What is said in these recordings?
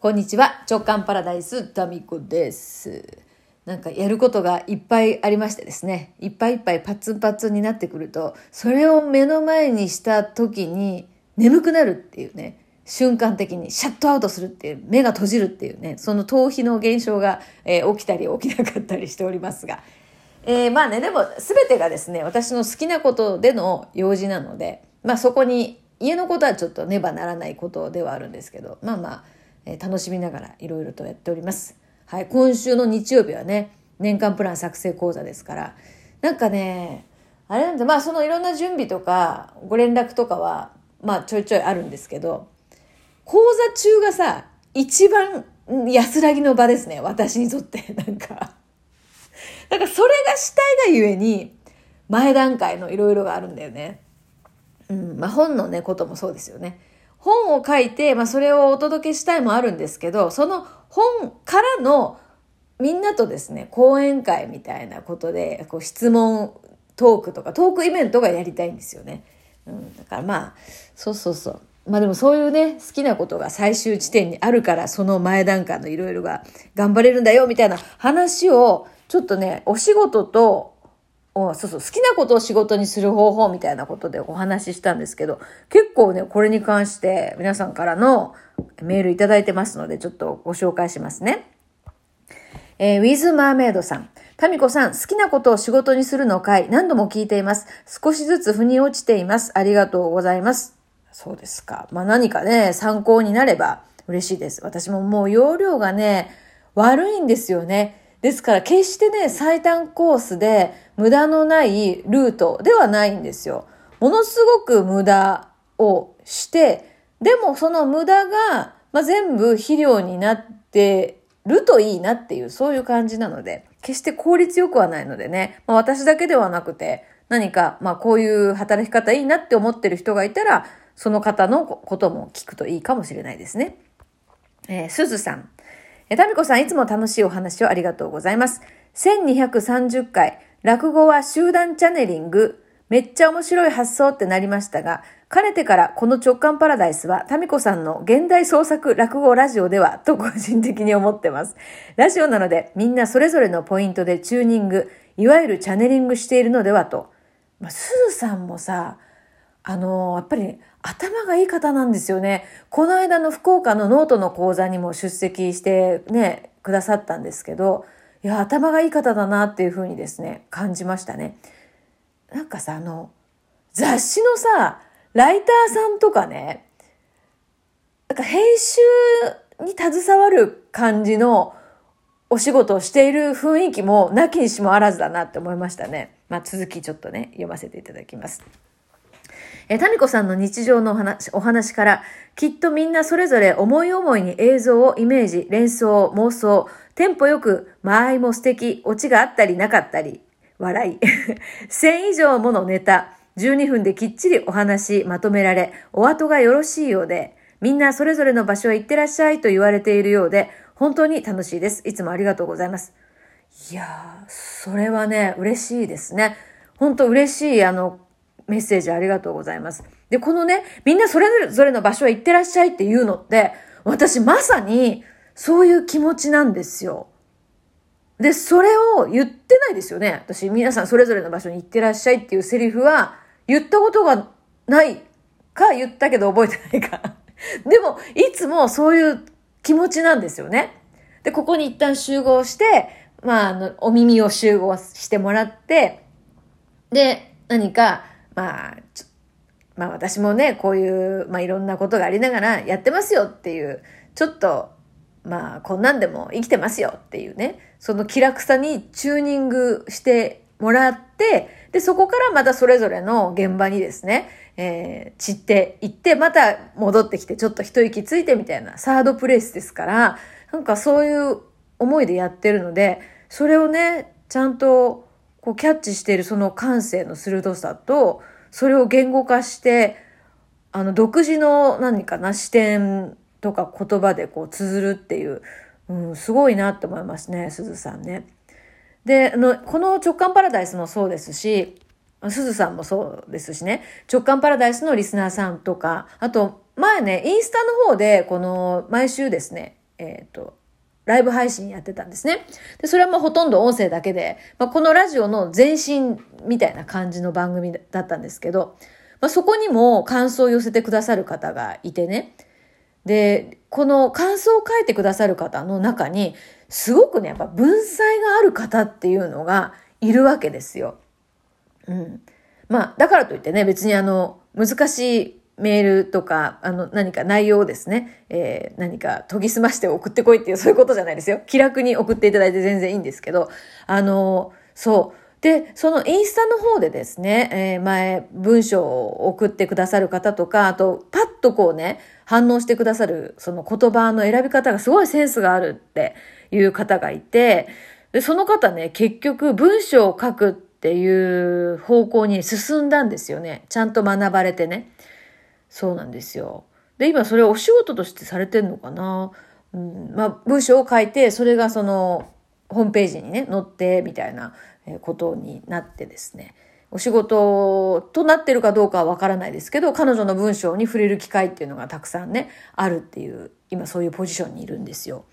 こんにちは。直感パラダイス、タミコです。なんかやることがいっぱいありましてですね。いっぱいいっぱいパツンパツンになってくると、それを目の前にした時に眠くなるっていうね。瞬間的にシャットアウトするっていう、目が閉じるっていうね、その逃避の現象が、えー起きたり起きなかったりしておりますが。えーまあね、でも全てがですね、私の好きなことでの用事なので、まあそこに家のことはちょっとねばならないことではあるんですけど、まあまあ、え楽しみながらいろいろとやっております。はい、今週の日曜日はね、年間プラン作成講座ですから、なんかね、あれなんだ、まあそのいろんな準備とか、ご連絡とかは、まあちょいちょいあるんですけど、講座中がさ、一番安らぎの場ですね、私にとって。なんか。だかそれがしたいがゆえに、前段階のいろいろがあるんだよね。うん、まあ本のね、こともそうですよね。本を書いて、まあそれをお届けしたいもあるんですけど、その本からのみんなとですね、講演会みたいなことで、こう質問トークとか、トークイベントがやりたいんですよね。うん、だからまあ、そうそうそう。まあでもそういうね、好きなことが最終地点にあるから、その前段階のいろいろが頑張れるんだよ、みたいな話を、ちょっとね、お仕事と、おそうそう、好きなことを仕事にする方法みたいなことでお話ししたんですけど、結構ね、これに関して皆さんからのメールいただいてますので、ちょっとご紹介しますね。えーウィズ・マーメイドさん。タミコさん、好きなことを仕事にするの回、何度も聞いています。少しずつ腑に落ちています。ありがとうございます。そうですか。まあ何かね、参考になれば嬉しいです。私ももう容量がね、悪いんですよね。ですから決してね、最短コースで無駄のないルートではないんですよ。ものすごく無駄をして、でもその無駄が、まあ、全部肥料になってるといいなっていう、そういう感じなので、決して効率よくはないのでね、まあ、私だけではなくて、何か、まあこういう働き方いいなって思ってる人がいたら、その方のことも聞くといいかもしれないですね。えー、すずさん。えー、タミコさん、いつも楽しいお話をありがとうございます。1230回、落語は集団チャネリング、めっちゃ面白い発想ってなりましたが、かねてからこの直感パラダイスは、タミコさんの現代創作落語ラジオでは、と個人的に思ってます。ラジオなので、みんなそれぞれのポイントでチューニング、いわゆるチャネリングしているのではと。まあ、すずさんもさ、あのやっぱり頭がいい方なんですよね。この間の福岡のノートの講座にも出席してね、くださったんですけど、いや、頭がいい方だなっていうふうにですね、感じましたね。なんかさ、あの、雑誌のさ、ライターさんとかね、なんか編集に携わる感じのお仕事をしている雰囲気もなきにしもあらずだなって思いましたね。まあ続きちょっとね、読ませていただきます。えー、タミコさんの日常のお話お話から、きっとみんなそれぞれ思い思いに映像をイメージ、連想、妄想、テンポよく、間合いも素敵、オチがあったりなかったり、笑い。1000以上ものネタ、12分できっちりお話まとめられ、お後がよろしいようで、みんなそれぞれの場所へ行ってらっしゃいと言われているようで、本当に楽しいです。いつもありがとうございます。いやー、それはね、嬉しいですね。本当嬉しい、あの、メッセージありがとうございます。で、このね、みんなそれぞれの場所へ行ってらっしゃいっていうのって、私まさにそういう気持ちなんですよ。で、それを言ってないですよね。私、皆さんそれぞれの場所に行ってらっしゃいっていうセリフは言ったことがないか言ったけど覚えてないか。でも、いつもそういう気持ちなんですよね。で、ここに一旦集合して、まあ、あの、お耳を集合してもらって、で、何か、まあ、ちょまあ私もね、こういう、まあいろんなことがありながらやってますよっていう、ちょっと、まあこんなんでも生きてますよっていうね、その気楽さにチューニングしてもらって、で、そこからまたそれぞれの現場にですね、えー散っていって、また戻ってきて、ちょっと一息ついてみたいな、サードプレイスですから、なんかそういう思いでやってるので、それをね、ちゃんとこうキャッチしているその感性の鋭さと、それを言語化して、あの、独自の何かな視点とか言葉でこう綴るっていう、うん、すごいなって思いますね、すずさんね。で、あの、この直感パラダイスもそうですし、すずさんもそうですしね、直感パラダイスのリスナーさんとか、あと、前ね、インスタの方で、この、毎週ですね、えっ、と、ライブ配信やってたんですね。で、それはまあほとんど音声だけで、まあ、このラジオの前身みたいな感じの番組だったんですけど、まあ、そこにも感想を寄せてくださる方がいてね。で、この感想を書いてくださる方の中に、すごくね、やっぱ文才がある方っていうのがいるわけですよ。うん。まあ、だからといってね、別にあの、難しいメールとか、あの、何か内容をですね、えー、何か研ぎ澄まして送ってこいっていう、そういうことじゃないですよ。気楽に送っていただいて全然いいんですけど、あの、そう。で、そのインスタの方でですね、えー、前、文章を送ってくださる方とか、あと、パッとこうね、反応してくださる、その言葉の選び方がすごいセンスがあるっていう方がいて、で、その方ね、結局文章を書くっていう方向に進んだんですよね。ちゃんと学ばれてね。そうなんですよ。で、今それをお仕事としてされてんのかな？うん、まあ、文章を書いて、それがその、ホームページにね、載って、みたいなことになってですね。お仕事となってるかどうかはわからないですけど、彼女の文章に触れる機会っていうのがたくさんね、あるっていう、今そういうポジションにいるんですよ。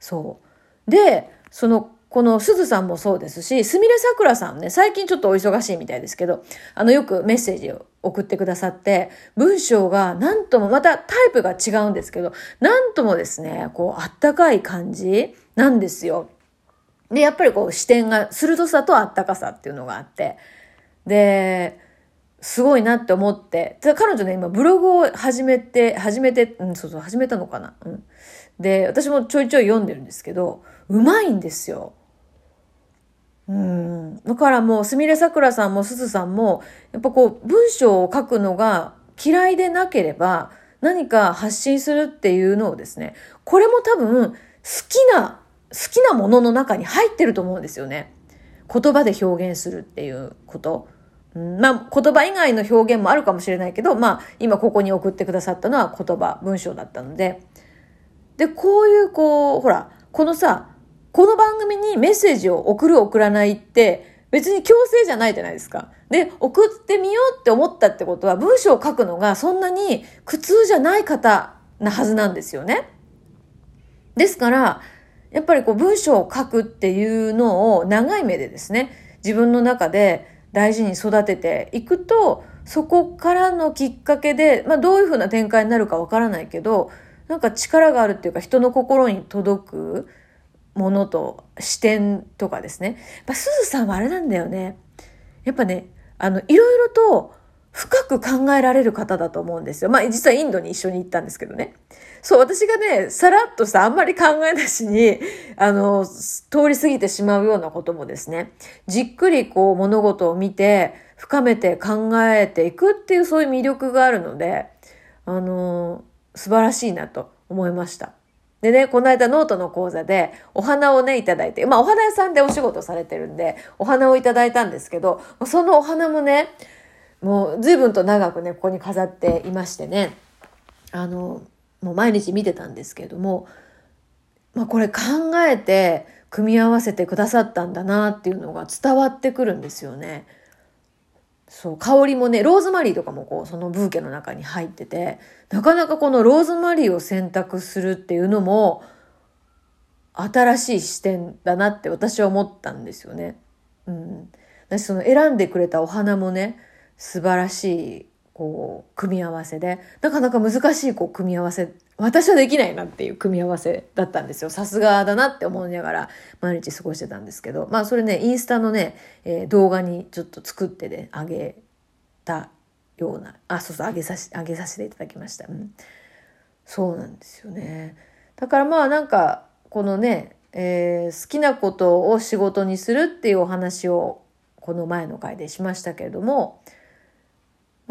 そう。で、そのこのすずさんもそうですし、すみれさくらさんね、最近ちょっとお忙しいみたいですけど、あの、よくメッセージを送ってくださって、文章がなんとも、またタイプが違うんですけど、なんともですね、こう、あったかい感じなんですよ。で、やっぱりこう、視点が、鋭さとあったかさっていうのがあって、で、すごいなって思って、ただ彼女ね、今ブログを始めて、始めて、うん、そうそう、始めたのかな。うん。で、私もちょいちょい読んでるんですけど、うまいんですよ。うん。だからもう、すみれさくらさんもすずさんも、やっぱこう、文章を書くのが嫌いでなければ、何か発信するっていうのをですね、これも多分、好きな、好きなものの中に入ってると思うんですよね。言葉で表現するっていうこと。まあ、言葉以外の表現もあるかもしれないけど、まあ、今ここに送ってくださったのは言葉、文章だったので。で、こういう、こう、ほら、このさ、この番組にメッセージを送る送らないって別に強制じゃないじゃないですか。で、送ってみようって思ったってことは文章を書くのがそんなに苦痛じゃない方なはずなんですよね。ですから、やっぱりこう文章を書くっていうのを長い目でですね、自分の中で大事に育てていくと、そこからのきっかけで、まあどういうふうな展開になるかわからないけど、なんか力があるっていうか人の心に届く、ものと視点とかですね。やっぱすずさんはあれなんだよね。やっぱね、あの、いろいろと深く考えられる方だと思うんですよ。まあ実はインドに一緒に行ったんですけどね。そう、私がね、さらっとさ、あんまり考えなしに、あの、通り過ぎてしまうようなこともですね、じっくりこう物事を見て、深めて考えていくっていうそういう魅力があるので、あの、素晴らしいなと思いました。でね、この間ノートの講座でお花をね、いただいて、まあお花屋さんでお仕事されてるんで、お花をいただいたんですけど、そのお花もね、もう随分と長くね、ここに飾っていましてね、あの、もう毎日見てたんですけれども、まあこれ考えて組み合わせてくださったんだなっていうのが伝わってくるんですよね。そう、香りもね、ローズマリーとかもこう、そのブーケの中に入ってて、なかなかこのローズマリーを選択するっていうのも、新しい視点だなって私は思ったんですよね。うん。私その選んでくれたお花もね、素晴らしい、こう、組み合わせで、なかなか難しい、こう、組み合わせ私はできないなっていう組み合わせだったんですよ。さすがだなって思いながら毎日過ごしてたんですけど、まあそれね、インスタのね、えー、動画にちょっと作ってね、あげたような、あ、そうそう、あげさし、あげさせていただきました。うん。そうなんですよね。だからまあなんか、このね、えー、好きなことを仕事にするっていうお話をこの前の回でしましたけれども、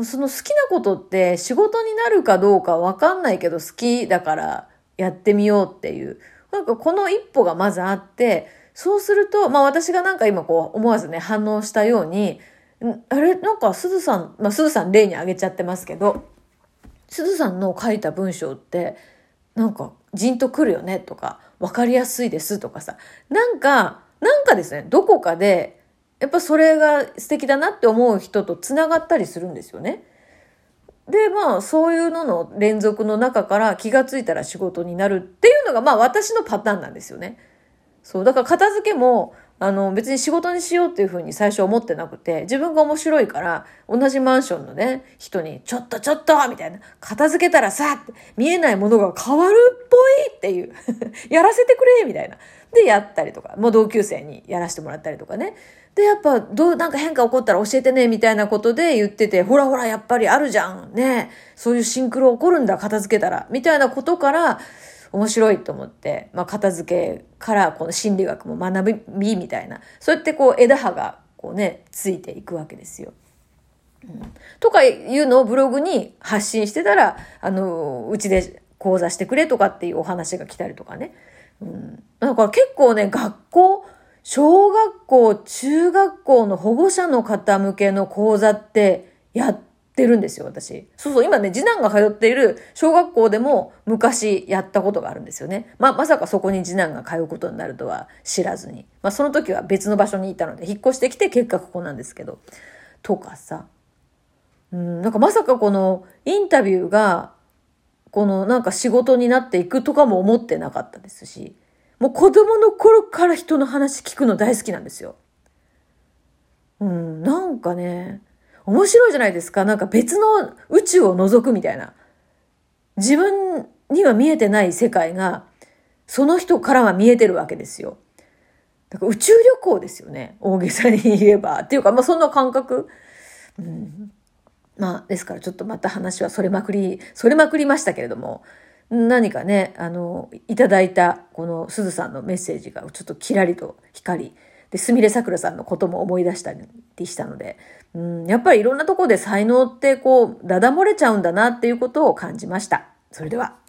その好きなことって仕事になるかどうかわかんないけど好きだからやってみようっていう。なんかこの一歩がまずあって、そうすると、まあ私がなんか今こう思わずね反応したように、あれ？なんかすずさん、まあすずさん例に挙げちゃってますけど、すずさんの書いた文章ってなんかじんとくるよねとか、わかりやすいですとかさ、なんか、なんかですね、どこかでやっぱそれが素敵だなって思う人とつながったりするんですよね。で、まあ、そういうのの連続の中から気がついたら仕事になるっていうのがまあ私のパターンなんですよね。そう。だから片付けも、あの、別に仕事にしようっていうふうに最初思ってなくて、自分が面白いから、同じマンションのね、人に、ちょっとちょっとみたいな、片付けたらさ、見えないものが変わるっぽいっていう、やらせてくれみたいな。で、やったりとか、もう同級生にやらせてもらったりとかね。で、やっぱ、どう、なんか変化起こったら教えてね、みたいなことで言ってて、ほらほら、やっぱりあるじゃん。ね。そういうシンクロ起こるんだ、片付けたら。みたいなことから、面白いと思って、まあ、片付けからこの心理学も学びみたいな、そうやってこう枝葉がこうね、ついていくわけですよ。うん、とかいうのをブログに発信してたら、あの、うちで講座してくれとかっていうお話が来たりとかね。うん、だから結構ね、学校、小学校、中学校の保護者の方向けの講座ってやってるんですよ、私。そうそう、今ね、次男が通っている小学校でも昔やったことがあるんですよね。まあ、まさかそこに次男が通うことになるとは知らずに。まあ、その時は別の場所にいたので、引っ越してきて結果ここなんですけど。とかさ。うん、なんかまさかこのインタビューが、このなんか仕事になっていくとかも思ってなかったですし、もう子供の頃から人の話聞くの大好きなんですよ。うん、なんかね、面白いじゃないですか。なんか別の宇宙を覗くみたいな。自分には見えてない世界が、その人からは見えてるわけですよ。だから宇宙旅行ですよね。大げさに言えば。っていうか、まあそんな感覚。うん、まあ、ですからちょっとまた話はそれまくり、それまくりましたけれども、何かね、あの、いただいたこのすずさんのメッセージがちょっとキラリと光り、で、すみれさくらさんのことも思い出したりしたので、うん、やっぱりいろんなところで才能ってこう、だだ漏れちゃうんだなっていうことを感じました。それでは。